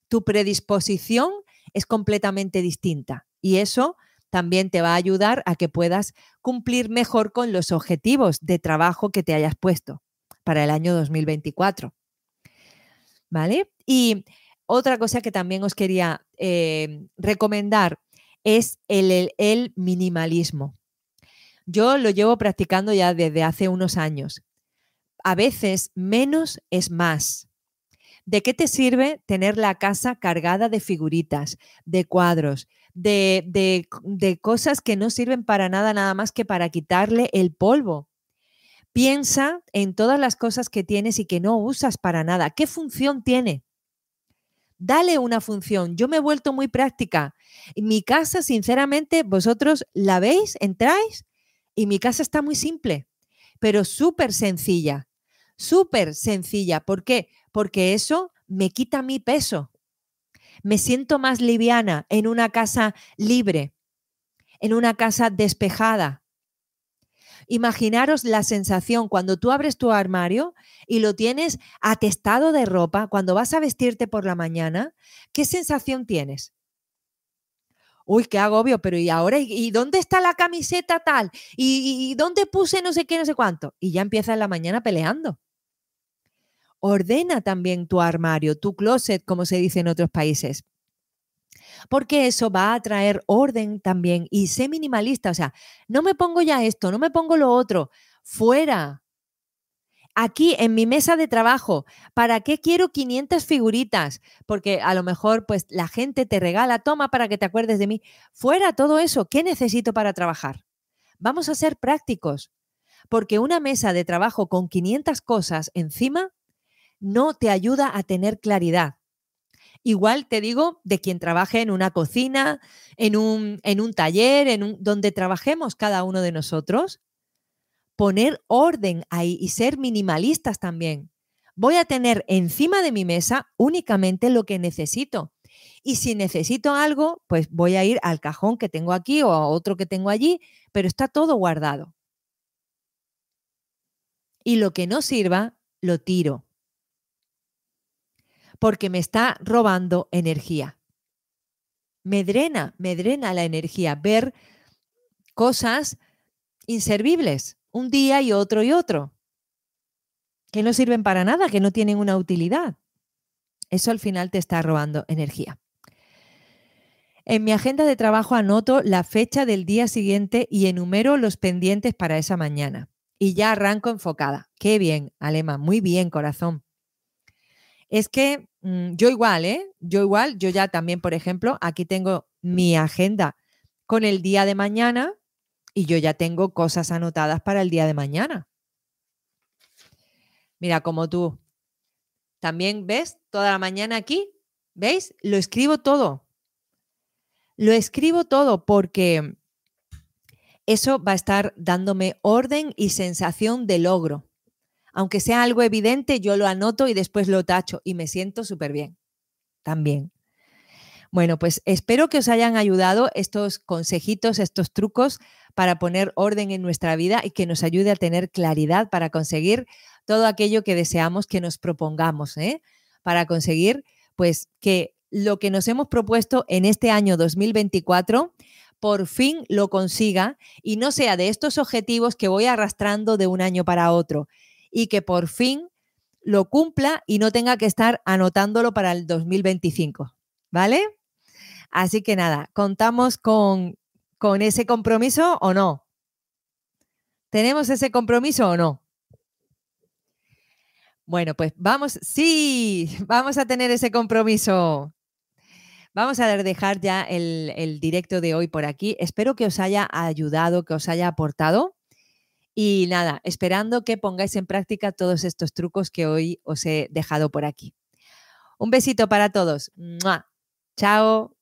Tu predisposición es completamente distinta y eso también te va a ayudar a que puedas cumplir mejor con los objetivos de trabajo que te hayas puesto para el año 2024. ¿Vale? Y otra cosa que también os quería eh, recomendar es el, el minimalismo. Yo lo llevo practicando ya desde hace unos años. A veces menos es más. ¿De qué te sirve tener la casa cargada de figuritas, de cuadros, de, de, de, cosas que no sirven para nada, nada más que para quitarle el polvo? Piensa en todas las cosas que tienes y que no usas para nada. ¿Qué función tiene? dale una función. Yo me he vuelto muy práctica. Mi casa, sinceramente, vosotros la veis, entráis y mi casa está muy simple, pero súper sencilla, súper sencilla. ¿Por qué? Porque eso me quita mi peso. Me siento más liviana en una casa libre, en una casa despejada, Imaginaros la sensación cuando tú abres tu armario y lo tienes atestado de ropa, cuando vas a vestirte por la mañana, ¿qué sensación tienes? Uy, qué agobio, pero ¿y ahora? ¿Y dónde está la camiseta tal? ¿Y, dónde puse no sé qué, no sé cuánto? Y ya empieza en la mañana peleando. Ordena también tu armario, tu closet, como se dice en otros países porque eso va a traer orden también y sé minimalista, o sea, no me pongo ya esto, no me pongo lo otro, fuera. Aquí en mi mesa de trabajo, ¿para qué quiero 500 figuritas? Porque a lo mejor pues la gente te regala, toma para que te acuerdes de mí. Fuera todo eso, ¿qué necesito para trabajar? Vamos a ser prácticos, porque una mesa de trabajo con 500 cosas encima no te ayuda a tener claridad. Igual te digo de quien trabaje en una cocina, en un, en un taller, en un, donde trabajemos cada uno de nosotros, poner orden ahí y ser minimalistas también. Voy a tener encima de mi mesa únicamente lo que necesito. Y si necesito algo, pues voy a ir al cajón que tengo aquí o a otro que tengo allí, pero está todo guardado. Y lo que no sirva, lo tiro porque me está robando energía. Me drena, me drena la energía ver cosas inservibles, un día y otro y otro, que no sirven para nada, que no tienen una utilidad. Eso al final te está robando energía. En mi agenda de trabajo anoto la fecha del día siguiente y enumero los pendientes para esa mañana. Y ya arranco enfocada. Qué bien, Alema, muy bien, corazón. Es que mm, yo igual, ¿eh? Yo igual, yo ya también, por ejemplo, aquí tengo mi agenda con el día de mañana y yo ya tengo cosas anotadas para el día de mañana. Mira, como tú. También ves toda la mañana aquí, ¿veis? Lo escribo todo. Lo escribo todo porque eso va a estar dándome orden y sensación de logro. Aunque sea algo evidente, yo lo anoto y después lo tacho y me siento súper bien. También. Bueno, pues espero que os hayan ayudado estos consejitos, estos trucos para poner orden en nuestra vida y que nos ayude a tener claridad para conseguir todo aquello que deseamos que nos propongamos, ¿eh? para conseguir pues que lo que nos hemos propuesto en este año 2024 por fin lo consiga y no sea de estos objetivos que voy arrastrando de un año para otro y que por fin lo cumpla y no tenga que estar anotándolo para el 2025. ¿Vale? Así que nada, contamos con, con ese compromiso o no. ¿Tenemos ese compromiso o no? Bueno, pues vamos, sí, [LAUGHS] vamos a tener ese compromiso. Vamos a dejar ya el, el, directo de hoy por aquí. Espero que os haya ayudado, que os haya aportado. Y nada, esperando que pongáis en práctica todos estos trucos que hoy os he dejado por aquí. Un besito para todos. Chao.